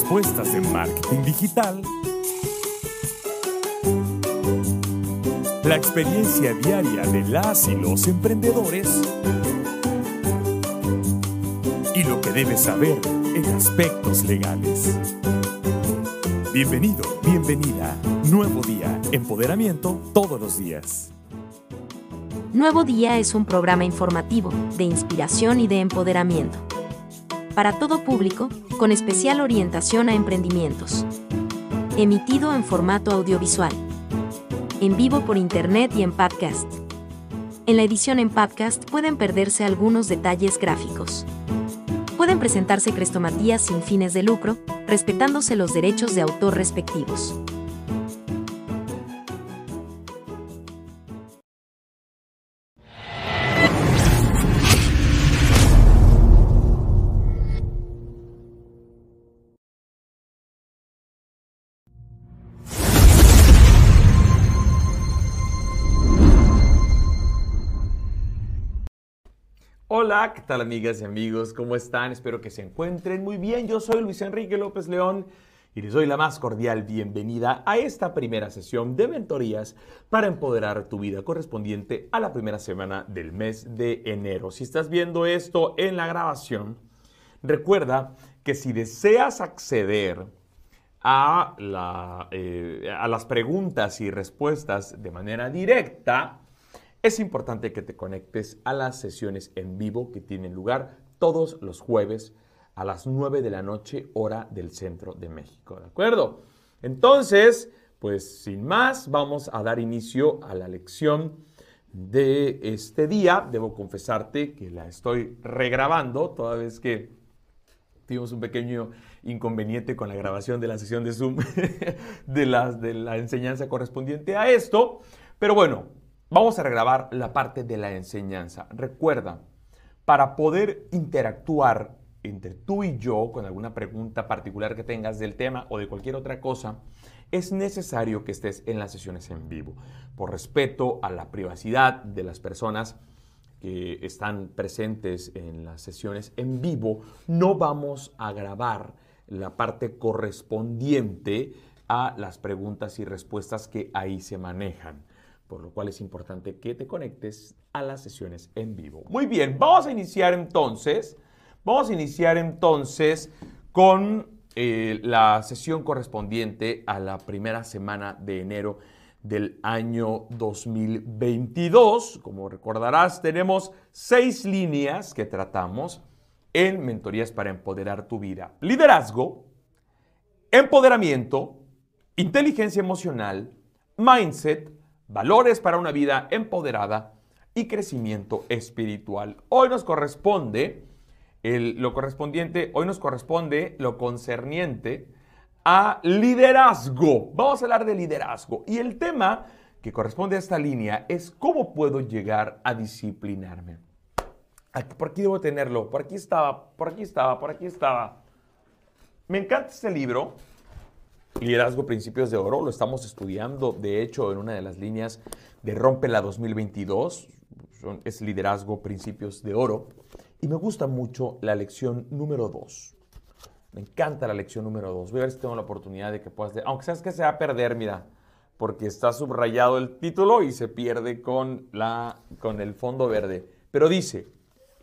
Respuestas de marketing digital. La experiencia diaria de las y los emprendedores. Y lo que debes saber en aspectos legales. Bienvenido, bienvenida. Nuevo día, empoderamiento todos los días. Nuevo Día es un programa informativo, de inspiración y de empoderamiento. Para todo público, con especial orientación a emprendimientos. Emitido en formato audiovisual. En vivo por internet y en podcast. En la edición en podcast pueden perderse algunos detalles gráficos. Pueden presentarse crestomatías sin fines de lucro, respetándose los derechos de autor respectivos. Hola, ¿qué tal amigas y amigos? ¿Cómo están? Espero que se encuentren muy bien. Yo soy Luis Enrique López León y les doy la más cordial bienvenida a esta primera sesión de mentorías para empoderar tu vida correspondiente a la primera semana del mes de enero. Si estás viendo esto en la grabación, recuerda que si deseas acceder a, eh, a las preguntas y respuestas de manera directa, es importante que te conectes a las sesiones en vivo que tienen lugar todos los jueves a las 9 de la noche, hora del centro de México. ¿De acuerdo? Entonces, pues sin más, vamos a dar inicio a la lección de este día. Debo confesarte que la estoy regrabando, toda vez que tuvimos un pequeño inconveniente con la grabación de la sesión de Zoom de, de la enseñanza correspondiente a esto. Pero bueno, Vamos a regrabar la parte de la enseñanza. Recuerda, para poder interactuar entre tú y yo con alguna pregunta particular que tengas del tema o de cualquier otra cosa, es necesario que estés en las sesiones en vivo. Por respeto a la privacidad de las personas que están presentes en las sesiones en vivo, no vamos a grabar la parte correspondiente a las preguntas y respuestas que ahí se manejan por lo cual es importante que te conectes a las sesiones en vivo. Muy bien, vamos a iniciar entonces, vamos a iniciar entonces con eh, la sesión correspondiente a la primera semana de enero del año 2022. Como recordarás, tenemos seis líneas que tratamos en Mentorías para Empoderar tu Vida. Liderazgo, empoderamiento, inteligencia emocional, mindset, valores para una vida empoderada y crecimiento espiritual. Hoy nos corresponde lo correspondiente, hoy nos corresponde lo concerniente a liderazgo. Vamos a hablar de liderazgo y el tema que corresponde a esta línea es cómo puedo llegar a disciplinarme. por aquí debo tenerlo, por aquí estaba, por aquí estaba, por aquí estaba. Me encanta este libro, Liderazgo Principios de Oro, lo estamos estudiando, de hecho, en una de las líneas de Rompela 2022, es Liderazgo Principios de Oro, y me gusta mucho la lección número 2. Me encanta la lección número 2. Voy a ver si tengo la oportunidad de que puedas, aunque sabes que se va a perder, mira, porque está subrayado el título y se pierde con, la, con el fondo verde. Pero dice,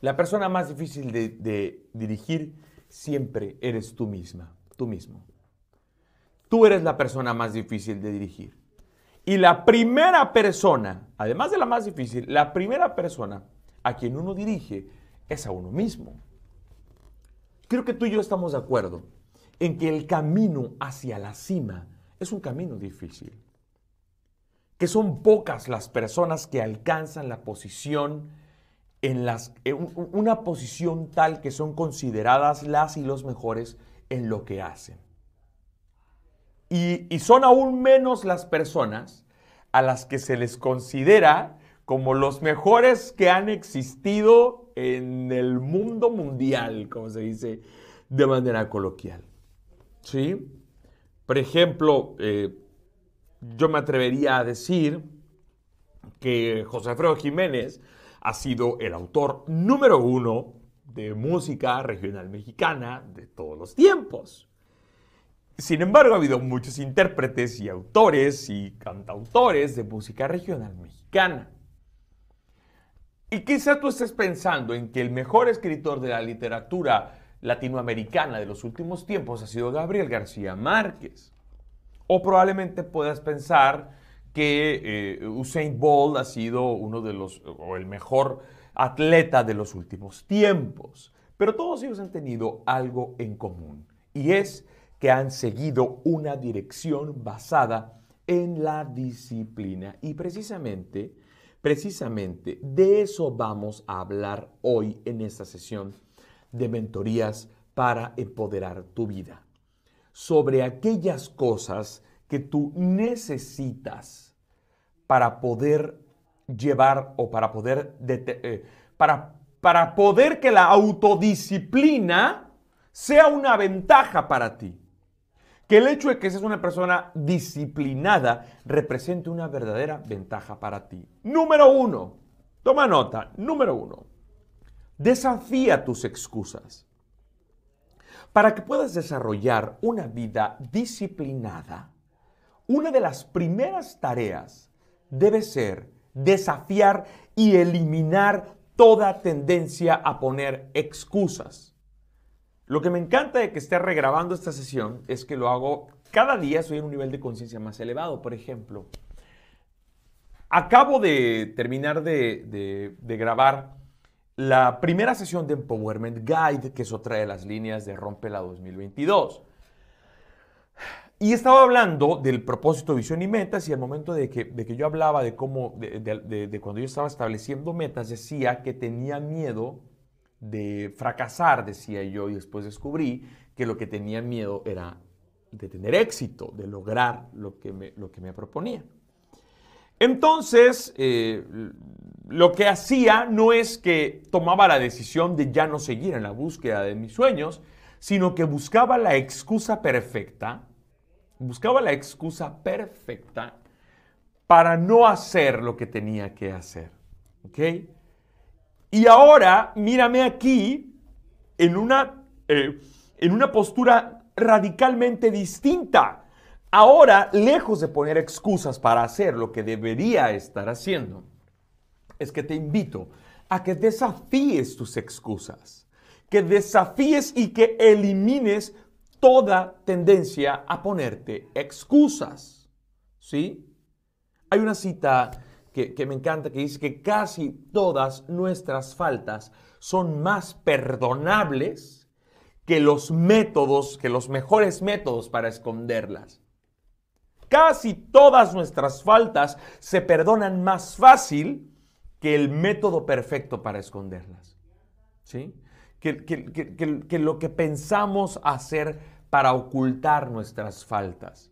la persona más difícil de dirigir siempre eres tú misma, tú mismo. Tú eres la persona más difícil de dirigir. Y la primera persona, además de la más difícil, la primera persona a quien uno dirige es a uno mismo. Creo que tú y yo estamos de acuerdo en que el camino hacia la cima es un camino difícil. Que son pocas las personas que alcanzan la posición en, las, una posición tal que son consideradas las y los mejores en lo que hacen. Y, son aún menos las personas a las que se les considera como los mejores que han existido en el mundo mundial, como se dice de manera coloquial. ¿Sí? Por ejemplo, eh, yo me atrevería a decir que José Alfredo Jiménez ha sido el autor número uno de música regional mexicana de todos los tiempos. Sin embargo, ha habido muchos intérpretes y autores y cantautores de música regional mexicana. Y quizá tú estés pensando en que el mejor escritor de la literatura latinoamericana de los últimos tiempos ha sido Gabriel García Márquez. O probablemente puedas pensar que eh, Usain Bolt ha sido uno de los, o el mejor atleta de los últimos tiempos. Pero todos ellos han tenido algo en común y es que han seguido una dirección basada en la disciplina. Y precisamente, precisamente de eso vamos a hablar hoy en esta sesión de mentorías para empoderar tu vida. Sobre aquellas cosas que tú necesitas para poder llevar o para poder, eh, para, para poder que la autodisciplina sea una ventaja para ti. Que el hecho de que seas una persona disciplinada represente una verdadera ventaja para ti. Número uno, toma nota, número uno, desafía tus excusas. Para que puedas desarrollar una vida disciplinada, una de las primeras tareas debe ser desafiar y eliminar toda tendencia a poner excusas. Lo que me encanta de que esté regrabando esta sesión es que lo hago cada día, soy en un nivel de conciencia más elevado. Por ejemplo, acabo de terminar de, grabar la primera sesión de Empowerment Guide, que es otra de las líneas de Rompela 2022. Y estaba hablando del propósito, visión y metas, y al momento de que, de que yo hablaba de cómo, de, de, cuando yo estaba estableciendo metas, decía que tenía miedo de fracasar, decía yo, y después descubrí que lo que tenía miedo era de tener éxito, de lograr lo que me, lo que me proponía. Entonces, eh, lo que hacía no es que tomaba la decisión de ya no seguir en la búsqueda de mis sueños, sino que buscaba la excusa perfecta, buscaba la excusa perfecta para no hacer lo que tenía que hacer. ¿Ok? Y ahora, mírame aquí en una, eh, en una postura radicalmente distinta. Ahora, lejos de poner excusas para hacer lo que debería estar haciendo, es que te invito a que desafíes tus excusas, que desafíes y que elimines toda tendencia a ponerte excusas. ¿Sí? Hay una cita que, me encanta, que dice que casi todas nuestras faltas son más perdonables que los métodos, que los mejores métodos para esconderlas. Casi todas nuestras faltas se perdonan más fácil que el método perfecto para esconderlas. ¿Sí? Que, que, lo que pensamos hacer para ocultar nuestras faltas.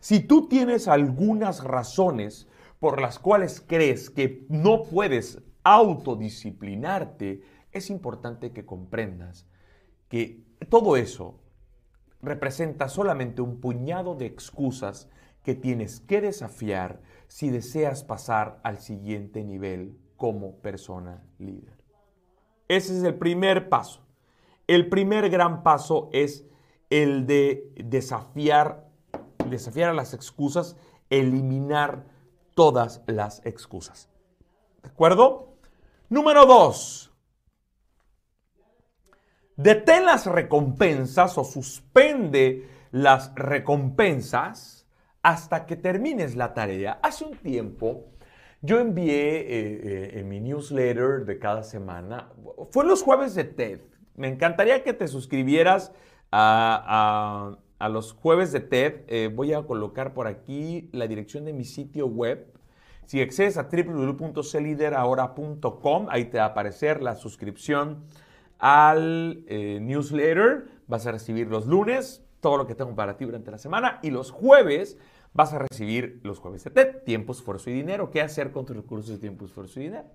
Si tú tienes algunas razones por las cuales crees que no puedes autodisciplinarte, es importante que comprendas que todo eso representa solamente un puñado de excusas que tienes que desafiar si deseas pasar al siguiente nivel como persona líder. Ese es el primer paso. El primer gran paso es el de desafiar, desafiar a las excusas, eliminar todas las excusas. ¿De acuerdo? Número dos. Detén las recompensas o suspende las recompensas hasta que termines la tarea. Hace un tiempo yo envié eh, eh, en mi newsletter de cada semana, fue los jueves de TED. Me encantaría que te suscribieras a a los jueves de TED. Eh, voy a colocar por aquí la dirección de mi sitio web. Si accedes a www.celiderahora.com, ahí te va a aparecer la suscripción al eh, newsletter. Vas a recibir los lunes todo lo que tengo para ti durante la semana y los jueves vas a recibir los jueves de TED, tiempo, esfuerzo y dinero. ¿Qué hacer con tus recursos de tiempo, esfuerzo y dinero?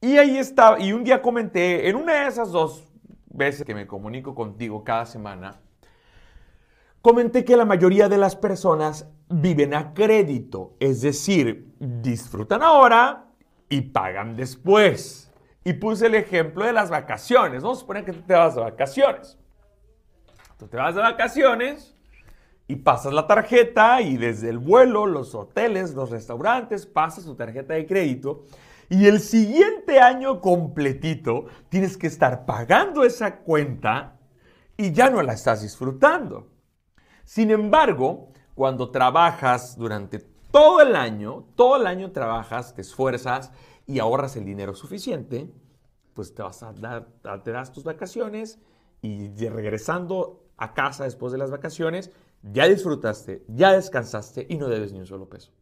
Y ahí está, y un día comenté, en una de esas dos veces que me comunico contigo cada semana, comenté que la mayoría de las personas viven a crédito, es decir, disfrutan ahora y pagan después. Y puse el ejemplo de las vacaciones. Vamos a suponer que tú te vas de vacaciones. Tú te vas de vacaciones y pasas la tarjeta y desde el vuelo, los hoteles, los restaurantes, pasas tu tarjeta de crédito y el siguiente año completito tienes que estar pagando esa cuenta y ya no la estás disfrutando. Sin embargo, cuando trabajas durante todo el año, todo el año trabajas, te esfuerzas y ahorras el dinero suficiente, pues te vas a dar, te das tus vacaciones y regresando a casa después de las vacaciones, ya disfrutaste, ya descansaste y no debes ni un solo peso.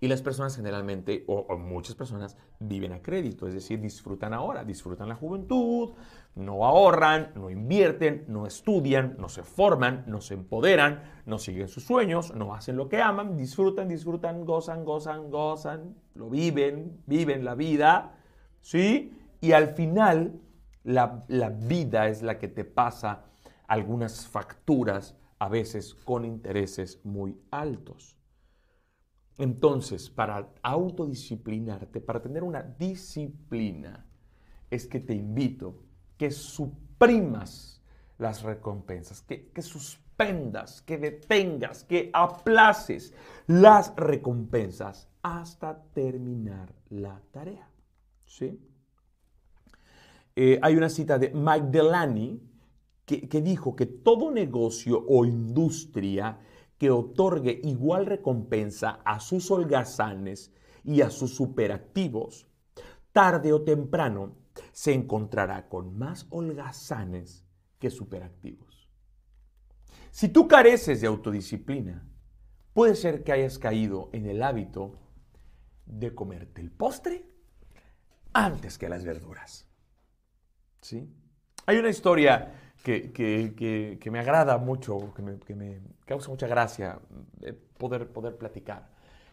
Y las personas generalmente, o, muchas personas, viven a crédito, es decir, disfrutan ahora, disfrutan la juventud, no ahorran, no invierten, no estudian, no se forman, no se empoderan, no siguen sus sueños, no hacen lo que aman, disfrutan, disfrutan, gozan, gozan, gozan, lo viven, viven la vida, ¿sí? Y al final, la, la vida es la que te pasa algunas facturas, a veces con intereses muy altos. Entonces, para autodisciplinarte, para tener una disciplina, es que te invito que suprimas las recompensas, que, suspendas, que detengas, que aplaces las recompensas hasta terminar la tarea. ¿Sí? Eh, hay una cita de Mike Delaney que, que dijo que todo negocio o industria que otorgue igual recompensa a sus holgazanes y a sus superactivos, tarde o temprano se encontrará con más holgazanes que superactivos. Si tú careces de autodisciplina, puede ser que hayas caído en el hábito de comerte el postre antes que las verduras. ¿Sí? Hay una historia que, me agrada mucho, que me, causa mucha gracia eh, poder, poder platicar.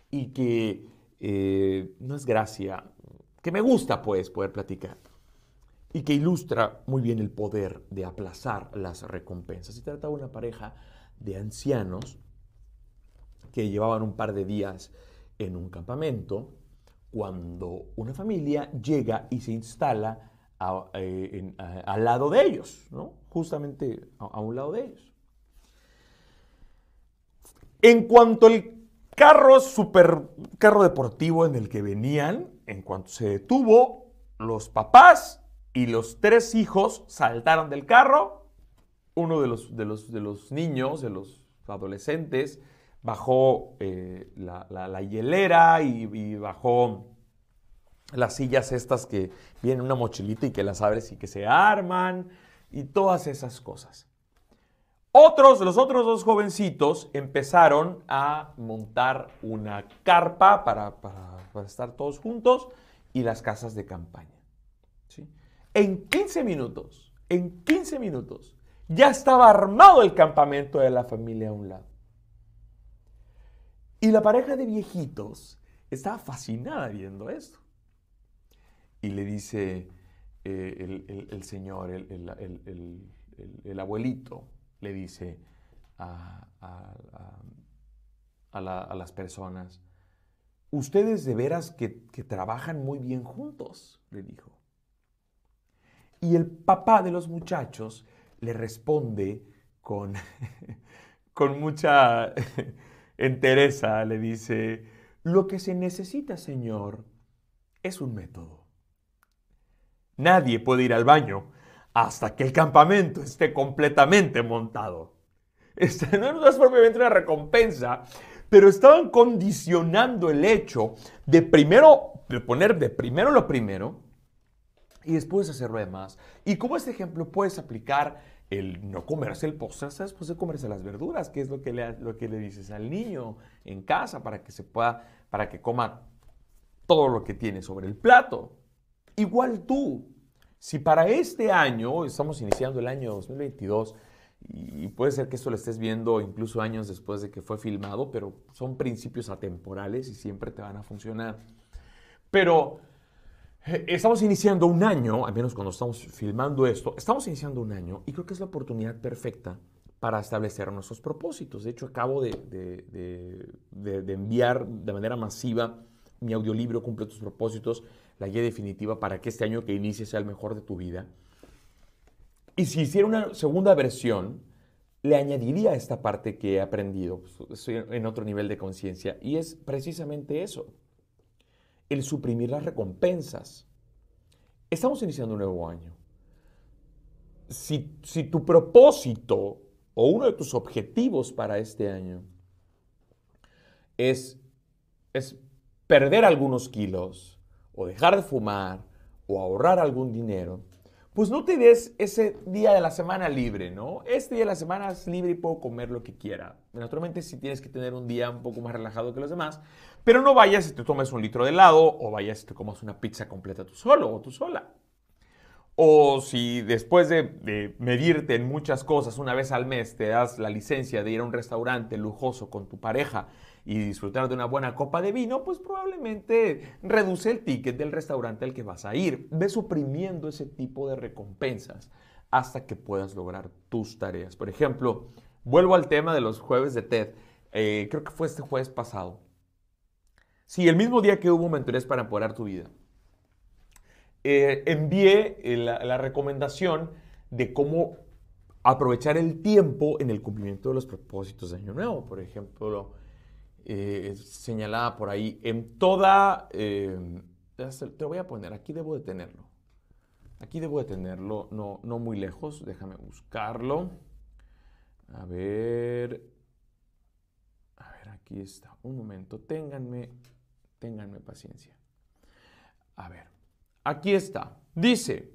Y que eh, no es gracia, que me gusta pues poder platicar. Y que ilustra muy bien el poder de aplazar las recompensas. Se trata de una pareja de ancianos que llevaban un par de días en un campamento cuando una familia llega y se instala eh, al lado de ellos, ¿no? Justamente a, un lado de ellos. En cuanto al carro, super carro deportivo en el que venían, en cuanto se detuvo, los papás y los tres hijos saltaron del carro. Uno de los, de los, de los niños, de los adolescentes, bajó eh, la, hielera y, bajó las sillas estas que vienen en una mochilita y que las abres y que se arman y todas esas cosas. Otros, los otros dos jovencitos empezaron a montar una carpa para, estar todos juntos y las casas de campaña. ¿sí? En 15 minutos, en 15 minutos, ya estaba armado el campamento de la familia a un lado. Y la pareja de viejitos estaba fascinada viendo esto. Y le dice, eh, el, señor, el, abuelito, le dice a, las personas, ustedes de veras que, trabajan muy bien juntos, le dijo. Y el papá de los muchachos le responde con, con mucha entereza, le dice, lo que se necesita, señor, es un método. Nadie puede ir al baño hasta que el campamento esté completamente montado. Este, no es propiamente una recompensa, pero estaban condicionando el hecho de primero, de poner de primero lo primero y después hacerlo demás. Y como este ejemplo puedes aplicar el no comerse el postre después de comerse las verduras, que es lo que, le, lo que le dices al niño en casa para que se pueda para que coma todo lo que tiene sobre el plato. Igual tú, si para este año, estamos iniciando el año 2022, y puede ser que esto lo estés viendo incluso años después de que fue filmado, pero son principios atemporales y siempre te van a funcionar. Pero eh, estamos iniciando un año, al menos cuando estamos filmando esto, estamos iniciando un año y creo que es la oportunidad perfecta para establecer nuestros propósitos. De hecho, acabo de, de enviar de manera masiva mi audiolibro Cumple tus propósitos, la guía definitiva para que este año que inicie sea el mejor de tu vida. Y si hiciera una segunda versión, le añadiría esta parte que he aprendido, estoy en otro nivel de conciencia, y es precisamente eso, el suprimir las recompensas. Estamos iniciando un nuevo año. Si, si tu propósito o uno de tus objetivos para este año es, es perder algunos kilos, o dejar de fumar, o ahorrar algún dinero, pues no te des ese día de la semana libre, ¿no? Este día de la semana es libre y puedo comer lo que quiera. Naturalmente sí tienes que tener un día un poco más relajado que los demás, pero no vayas y te tomes un litro de helado o vayas y te comas una pizza completa tú solo o tú sola. O si después de, de, medirte en muchas cosas una vez al mes te das la licencia de ir a un restaurante lujoso con tu pareja y disfrutar de una buena copa de vino, pues probablemente reduce el ticket del restaurante al que vas a ir. Ve suprimiendo ese tipo de recompensas hasta que puedas lograr tus tareas. Por ejemplo, vuelvo al tema de los jueves de TED. Eh, creo que fue este jueves pasado. Sí, el mismo día que hubo mentorías para empoderar tu vida. Eh, envié eh, la, la recomendación de cómo aprovechar el tiempo en el cumplimiento de los propósitos de Año Nuevo. Por ejemplo, eh, señalada por ahí, en toda, eh, te voy a poner, aquí debo de tenerlo. Aquí debo de tenerlo, no, no muy lejos, déjame buscarlo. A ver, a ver, aquí está, un momento, ténganme, ténganme paciencia. A ver, aquí está, dice,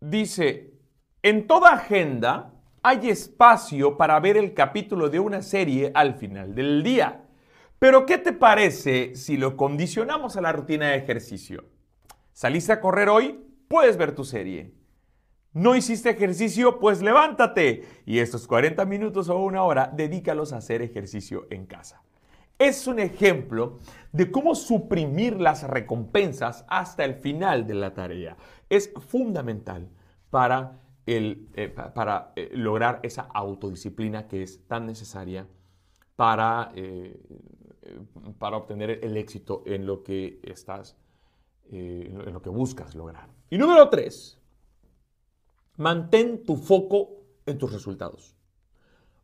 dice, en toda agenda, hay espacio para ver el capítulo de una serie al final del día. Pero ¿qué te parece si lo condicionamos a la rutina de ejercicio? ¿Saliste a correr hoy? Puedes ver tu serie. ¿No hiciste ejercicio? Pues levántate y estos 40 minutos o una hora dedícalos a hacer ejercicio en casa. Es un ejemplo de cómo suprimir las recompensas hasta el final de la tarea. Es fundamental para eh, para eh, lograr esa autodisciplina que es tan necesaria para, eh, para obtener el éxito en lo que estás, en lo que buscas lograr. Y número tres, mantén tu foco en tus resultados.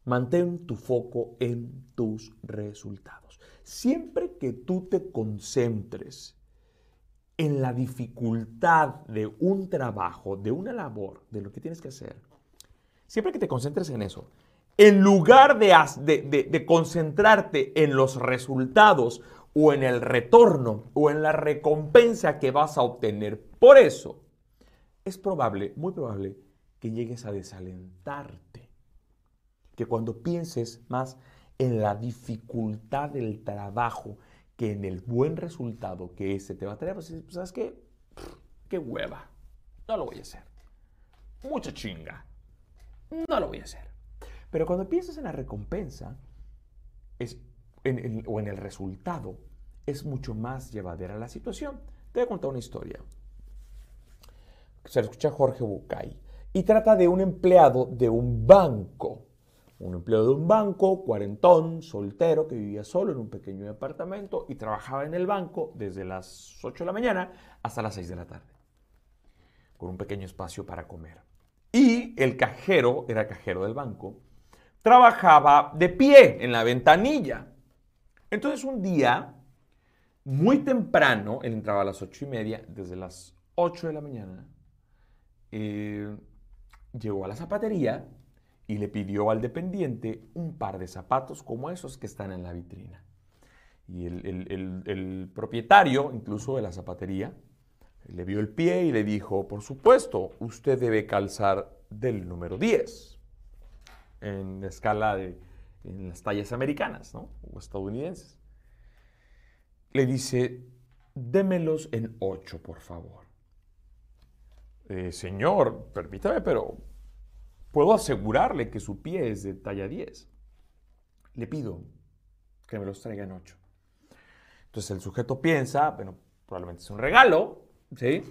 Mantén tu foco en tus resultados. Siempre que tú te concentres en la dificultad de un trabajo, de una labor, de lo que tienes que hacer, siempre que te concentres en eso, en lugar de, de, concentrarte en los resultados o en el retorno o en la recompensa que vas a obtener, por eso es probable, muy probable, que llegues a desalentarte. Que cuando pienses más en la dificultad del trabajo, que en el buen resultado que ese te va a traer, pues, ¿sabes qué? ¡Qué hueva! No lo voy a hacer. Mucha chinga. No lo voy a hacer. Pero cuando piensas en la recompensa o en el resultado, es mucho más llevadera la situación. Te voy a contar una historia. Se escucha Jorge Bucay y trata de un empleado de un banco un empleado de un banco, cuarentón, soltero, que vivía solo en un pequeño departamento y trabajaba en el banco desde las 8 de la mañana hasta las 6 de la tarde, con un pequeño espacio para comer. Y el cajero, era cajero del banco, trabajaba de pie en la ventanilla. Entonces un día, muy temprano, él entraba a las 8 y media, desde las 8 de la mañana, eh, llegó a la zapatería y le pidió al dependiente un par de zapatos como esos que están en la vitrina. Y el, propietario, incluso de la zapatería, le vio el pie y le dijo, por supuesto, usted debe calzar del número 10 en la escala de en las tallas americanas o estadounidenses. le dice, démelos en ocho, por favor. Eh, señor, permítame, pero puedo asegurarle que su pie es de talla 10. Le pido que me los traiga en ocho. Entonces el sujeto piensa, bueno, probablemente es un regalo, ¿sí?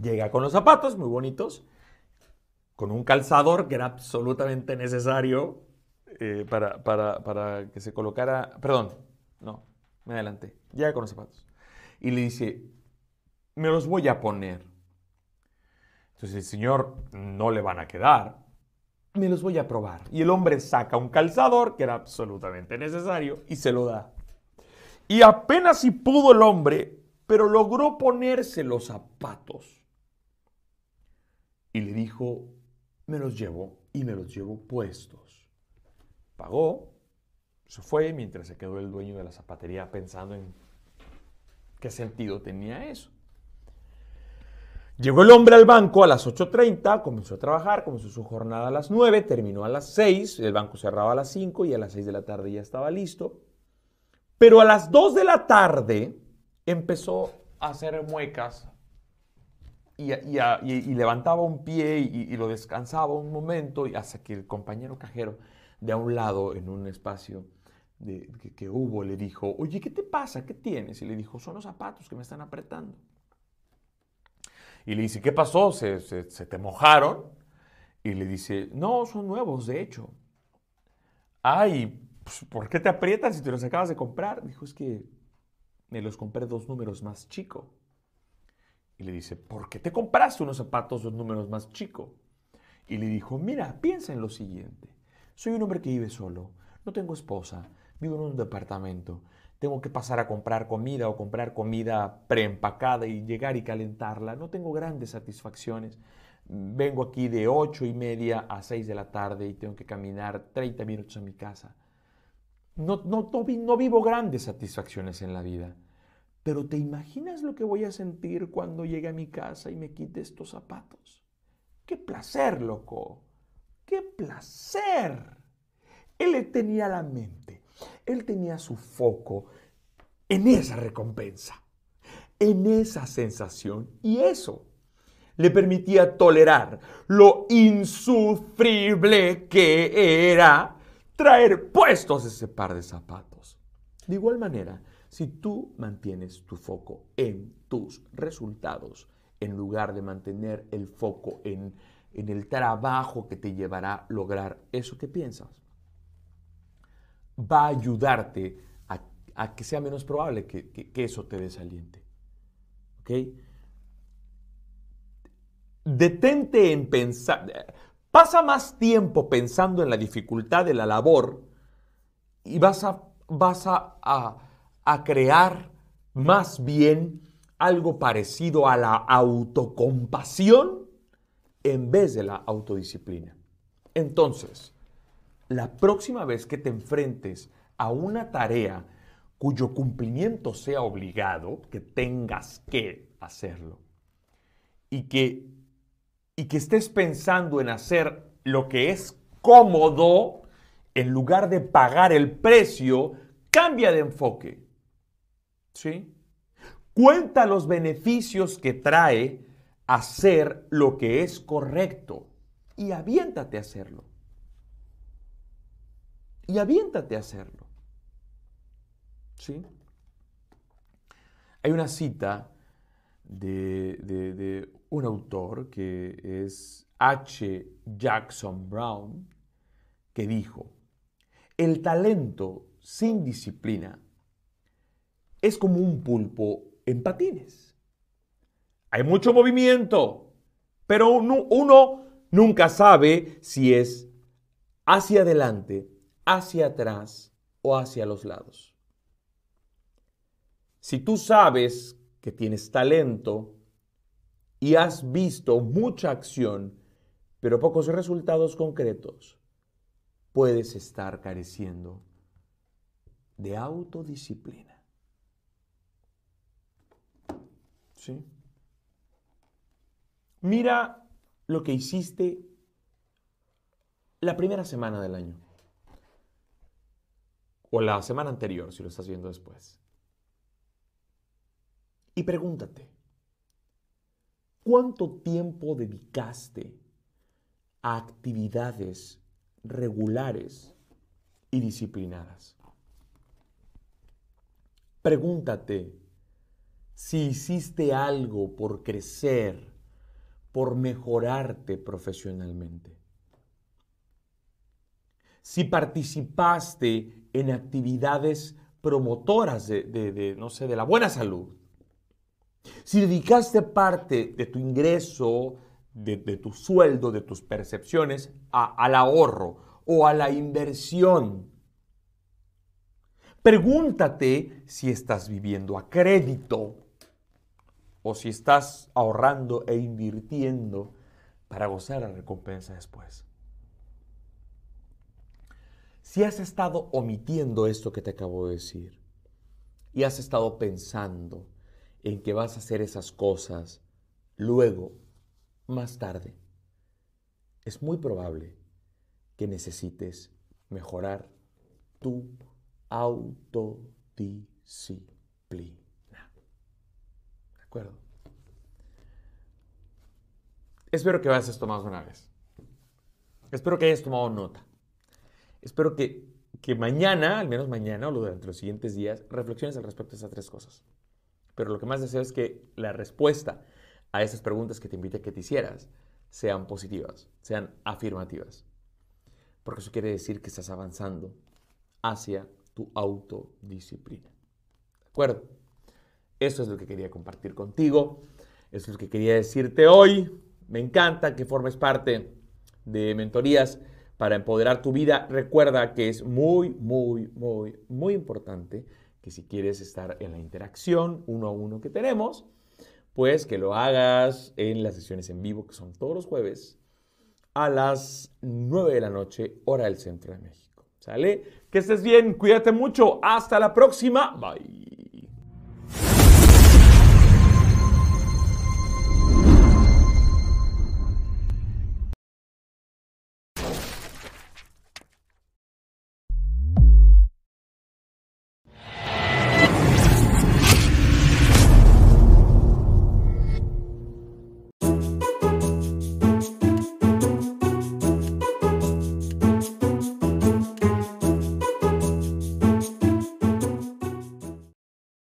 Llega con los zapatos muy bonitos, con un calzador que era absolutamente necesario eh, para, para, que se colocara, perdón, no, me adelanté, llega con los zapatos y le dice, me los voy a poner. Entonces el señor no le van a quedar, me los voy a probar. Y el hombre saca un calzador que era absolutamente necesario y se lo da. Y apenas si pudo el hombre, pero logró ponerse los zapatos. Y le dijo, me los llevo y me los llevo puestos. Pagó, se fue mientras se quedó el dueño de la zapatería pensando en qué sentido tenía eso. Llegó el hombre al banco a las 8.30, comenzó a trabajar, comenzó su jornada a las 9, terminó a las 6, el banco cerraba a las 5 y a las 6 de la tarde ya estaba listo. Pero a las 2 de la tarde empezó a hacer muecas y, levantaba un pie y, lo descansaba un momento y hasta que el compañero cajero de a un lado en un espacio que, hubo le dijo, oye, ¿qué te pasa? ¿Qué tienes? Y le dijo, son los zapatos que me están apretando. Y le dice, ¿qué pasó? ¿Se, te mojaron? Y le dice, no, son nuevos, de hecho. Ay, pues, ¿por qué te aprietan si te los acabas de comprar? Dijo, es que me los compré dos números más chico. Y le dice, ¿por qué te compraste unos zapatos dos números más chico? Y le dijo, mira, piensa en lo siguiente. Soy un hombre que vive solo, no tengo esposa, vivo en un departamento, tengo que pasar a comprar comida o comprar comida preempacada y llegar y calentarla. No tengo grandes satisfacciones. Vengo aquí de ocho y media a 6 de la tarde y tengo que caminar 30 minutos a mi casa. No, no, no, vivo grandes satisfacciones en la vida. Pero ¿te imaginas lo que voy a sentir cuando llegue a mi casa y me quite estos zapatos? ¡Qué placer, loco! ¡Qué placer! Él tenía la mente él tenía su foco en esa recompensa, en esa sensación. Y eso le permitía tolerar lo insufrible que era traer puestos ese par de zapatos. De igual manera, si tú mantienes tu foco en tus resultados, en lugar de mantener el foco en, en el trabajo que te llevará a lograr eso que piensas, va a ayudarte a, que sea menos probable que, eso te desaliente. ¿Ok? Detente en pensar, pasa más tiempo pensando en la dificultad de la labor y vas a, vas a, a crear más bien algo parecido a la autocompasión en vez de la autodisciplina. Entonces, la próxima vez que te enfrentes a una tarea cuyo cumplimiento sea obligado, que tengas que hacerlo, y que, y que estés pensando en hacer lo que es cómodo, en lugar de pagar el precio, cambia de enfoque. ¿Sí? Cuenta los beneficios que trae hacer lo que es correcto y aviéntate a hacerlo y aviéntate a hacerlo. ¿Sí? Hay una cita de, un autor que es H. Jackson Brown, que dijo, el talento sin disciplina es como un pulpo en patines. Hay mucho movimiento, pero uno, uno nunca sabe si es hacia adelante hacia atrás o hacia los lados. Si tú sabes que tienes talento y has visto mucha acción, pero pocos resultados concretos, puedes estar careciendo de autodisciplina. ¿Sí? Mira lo que hiciste la primera semana del año o la semana anterior, si lo estás viendo después. Y pregúntate, ¿cuánto tiempo dedicaste a actividades regulares y disciplinadas? Pregúntate si hiciste algo por crecer, por mejorarte profesionalmente. Si participaste en actividades promotoras de, no sé, de la buena salud. Si dedicaste parte de tu ingreso, de, tu sueldo, de tus percepciones al ahorro o a la inversión Pregúntate si estás viviendo a crédito o si estás ahorrando e invirtiendo para gozar la recompensa después. Si has estado omitiendo esto que te acabo de decir y has estado pensando en que vas a hacer esas cosas luego, más tarde, es muy probable que necesites mejorar tu autodisciplina. ¿De acuerdo? Espero que hayas tomado una vez. Espero que hayas tomado nota. Espero que, que mañana, al menos mañana o durante los siguientes días, reflexiones al respecto de esas tres cosas. Pero lo que más deseo es que la respuesta a esas preguntas que te invite a que te hicieras sean positivas, sean afirmativas. Porque eso quiere decir que estás avanzando hacia tu autodisciplina. ¿De acuerdo? Eso es lo que quería compartir contigo. Eso es lo que quería decirte hoy. Me encanta que formes parte de mentorías para empoderar tu vida. Recuerda que es muy, muy, muy, muy importante que si quieres estar en la interacción uno a uno que tenemos, pues que lo hagas en las sesiones en vivo, que son todos los jueves, a las 9 de la noche, hora del centro de México. ¿Sale? Que estés bien, cuídate mucho. Hasta la próxima. Bye.